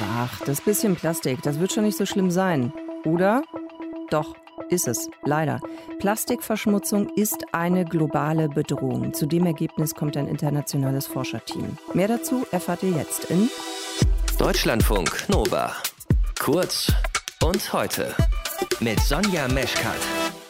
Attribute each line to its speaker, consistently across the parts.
Speaker 1: Ach, das bisschen Plastik, das wird schon nicht so schlimm sein. Oder? Doch, ist es, leider. Plastikverschmutzung ist eine globale Bedrohung. Zu dem Ergebnis kommt ein internationales Forscherteam. Mehr dazu erfahrt ihr jetzt in
Speaker 2: Deutschlandfunk Nova. Kurz und heute mit Sonja Meschkat.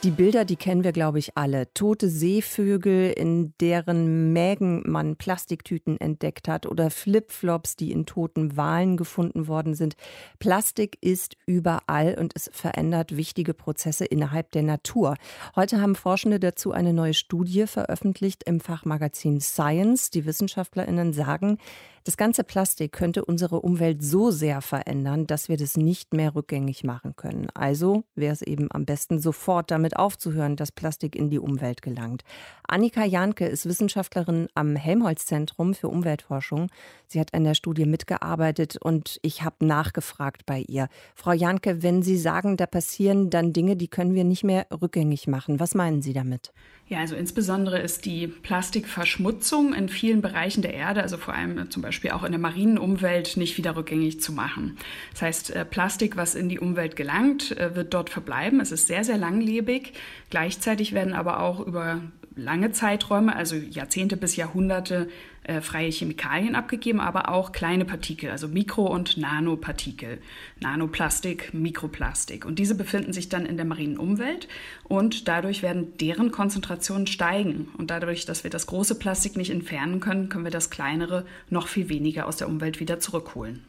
Speaker 1: Die Bilder, die kennen wir, glaube ich, alle. Tote Seevögel, in deren Mägen man Plastiktüten entdeckt hat oder Flipflops, die in toten Walen gefunden worden sind. Plastik ist überall und es verändert wichtige Prozesse innerhalb der Natur. Heute haben Forschende dazu eine neue Studie veröffentlicht im Fachmagazin Science. Die WissenschaftlerInnen sagen, das ganze Plastik könnte unsere Umwelt so sehr verändern, dass wir das nicht mehr rückgängig machen können. Also wäre es eben am besten, sofort damit aufzuhören, dass Plastik in die Umwelt gelangt. Annika Janke ist Wissenschaftlerin am Helmholtz-Zentrum für Umweltforschung. Sie hat an der Studie mitgearbeitet und ich habe nachgefragt bei ihr. Frau Janke, wenn Sie sagen, da passieren dann Dinge, die können wir nicht mehr rückgängig machen, was meinen Sie damit?
Speaker 3: Ja, also insbesondere ist die Plastikverschmutzung in vielen Bereichen der Erde, also vor allem zum Beispiel auch in der marinen Umwelt, nicht wieder rückgängig zu machen. Das heißt, äh, Plastik, was in die Umwelt gelangt, äh, wird dort verbleiben. Es ist sehr, sehr langlebig. Gleichzeitig werden aber auch über lange Zeiträume, also Jahrzehnte bis Jahrhunderte, äh, freie Chemikalien abgegeben, aber auch kleine Partikel, also Mikro- und Nanopartikel, Nanoplastik, Mikroplastik. Und diese befinden sich dann in der marinen Umwelt und dadurch werden deren Konzentrationen steigen. Und dadurch, dass wir das große Plastik nicht entfernen können, können wir das kleinere noch viel weniger aus der Umwelt wieder zurückholen.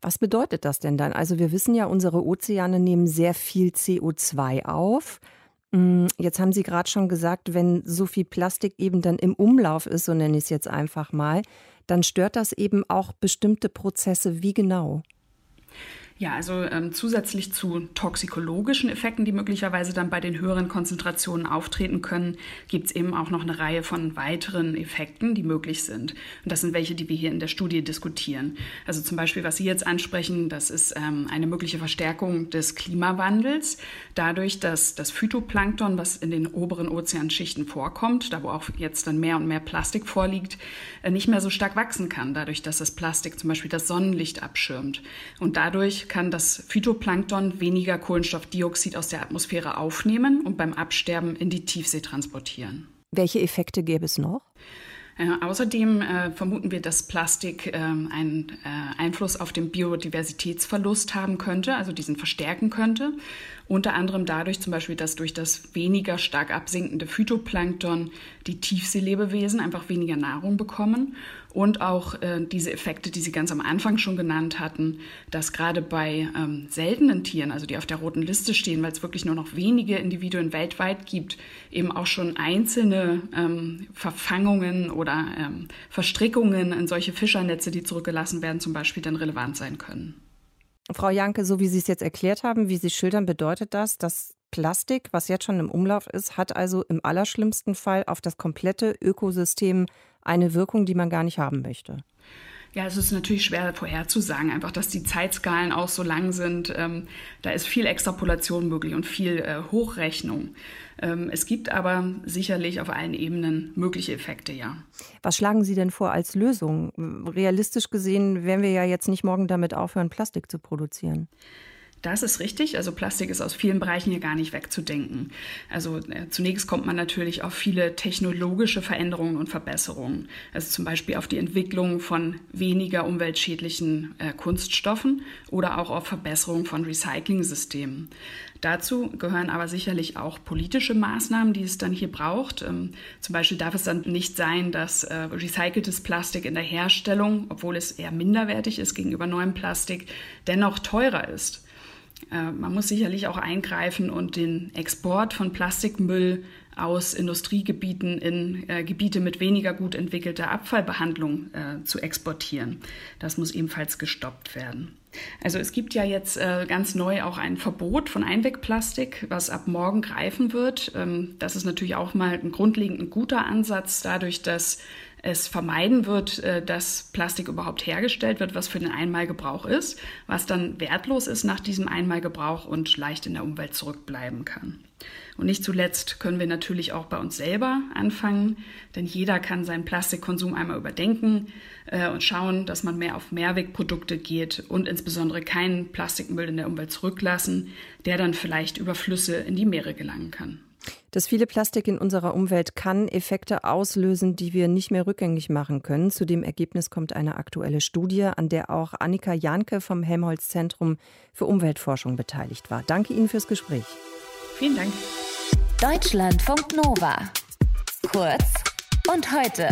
Speaker 1: Was bedeutet das denn dann? Also wir wissen ja, unsere Ozeane nehmen sehr viel CO2 auf. Mm, jetzt haben Sie gerade schon gesagt, wenn so viel Plastik eben dann im Umlauf ist, so nenne ich es jetzt einfach mal, dann stört das eben auch bestimmte Prozesse. Wie genau?
Speaker 3: Ja, also ähm, zusätzlich zu toxikologischen Effekten, die möglicherweise dann bei den höheren Konzentrationen auftreten können, gibt es eben auch noch eine Reihe von weiteren Effekten, die möglich sind. Und das sind welche, die wir hier in der Studie diskutieren. Also zum Beispiel, was Sie jetzt ansprechen, das ist ähm, eine mögliche Verstärkung des Klimawandels, dadurch, dass das Phytoplankton, was in den oberen Ozeanschichten vorkommt, da wo auch jetzt dann mehr und mehr Plastik vorliegt, äh, nicht mehr so stark wachsen kann, dadurch, dass das Plastik zum Beispiel das Sonnenlicht abschirmt. Und dadurch kann das Phytoplankton weniger Kohlenstoffdioxid aus der Atmosphäre aufnehmen und beim Absterben in die Tiefsee transportieren.
Speaker 1: Welche Effekte gäbe es noch?
Speaker 3: Äh, außerdem äh, vermuten wir, dass Plastik äh, einen äh, Einfluss auf den Biodiversitätsverlust haben könnte, also diesen verstärken könnte. Unter anderem dadurch zum Beispiel, dass durch das weniger stark absinkende Phytoplankton die Tiefseelebewesen einfach weniger Nahrung bekommen und auch äh, diese Effekte, die Sie ganz am Anfang schon genannt hatten, dass gerade bei ähm, seltenen Tieren, also die auf der roten Liste stehen, weil es wirklich nur noch wenige Individuen weltweit gibt, eben auch schon einzelne ähm, Verfangungen oder ähm, Verstrickungen in solche Fischernetze, die zurückgelassen werden, zum Beispiel dann relevant sein können.
Speaker 1: Frau Janke, so wie Sie es jetzt erklärt haben, wie Sie schildern, bedeutet das, dass Plastik, was jetzt schon im Umlauf ist, hat also im allerschlimmsten Fall auf das komplette Ökosystem eine Wirkung, die man gar nicht haben möchte.
Speaker 3: Ja, es ist natürlich schwer vorherzusagen, einfach, dass die Zeitskalen auch so lang sind. Ähm, da ist viel Extrapolation möglich und viel äh, Hochrechnung. Ähm, es gibt aber sicherlich auf allen Ebenen mögliche Effekte, ja.
Speaker 1: Was schlagen Sie denn vor als Lösung? Realistisch gesehen werden wir ja jetzt nicht morgen damit aufhören, Plastik zu produzieren.
Speaker 3: Das ist richtig. Also Plastik ist aus vielen Bereichen hier gar nicht wegzudenken. Also äh, zunächst kommt man natürlich auf viele technologische Veränderungen und Verbesserungen. Also zum Beispiel auf die Entwicklung von weniger umweltschädlichen äh, Kunststoffen oder auch auf Verbesserung von Recycling-Systemen. Dazu gehören aber sicherlich auch politische Maßnahmen, die es dann hier braucht. Ähm, zum Beispiel darf es dann nicht sein, dass äh, recyceltes Plastik in der Herstellung, obwohl es eher minderwertig ist gegenüber neuem Plastik, dennoch teurer ist. Äh, man muss sicherlich auch eingreifen und den Export von Plastikmüll aus Industriegebieten in äh, Gebiete mit weniger gut entwickelter Abfallbehandlung äh, zu exportieren. Das muss ebenfalls gestoppt werden. Also es gibt ja jetzt äh, ganz neu auch ein Verbot von Einwegplastik, was ab morgen greifen wird. Ähm, das ist natürlich auch mal ein grundlegend guter Ansatz, dadurch, dass es vermeiden wird, äh, dass Plastik überhaupt hergestellt wird, was für den Einmalgebrauch ist, was dann wertlos ist nach diesem Einmalgebrauch und leicht in der Umwelt zurückbleiben kann. Und nicht zuletzt können wir natürlich auch bei uns selber anfangen, denn jeder kann seinen Plastikkonsum einmal überdenken äh, und schauen, dass man mehr auf Mehrwegprodukte geht und insbesondere keinen Plastikmüll in der Umwelt zurücklassen, der dann vielleicht über Flüsse in die Meere gelangen kann.
Speaker 1: Das viele Plastik in unserer Umwelt kann Effekte auslösen, die wir nicht mehr rückgängig machen können. Zu dem Ergebnis kommt eine aktuelle Studie, an der auch Annika Janke vom Helmholtz Zentrum für Umweltforschung beteiligt war. Danke Ihnen fürs Gespräch.
Speaker 3: Vielen Dank.
Speaker 4: Deutschlandfunk Nova. Kurz und heute.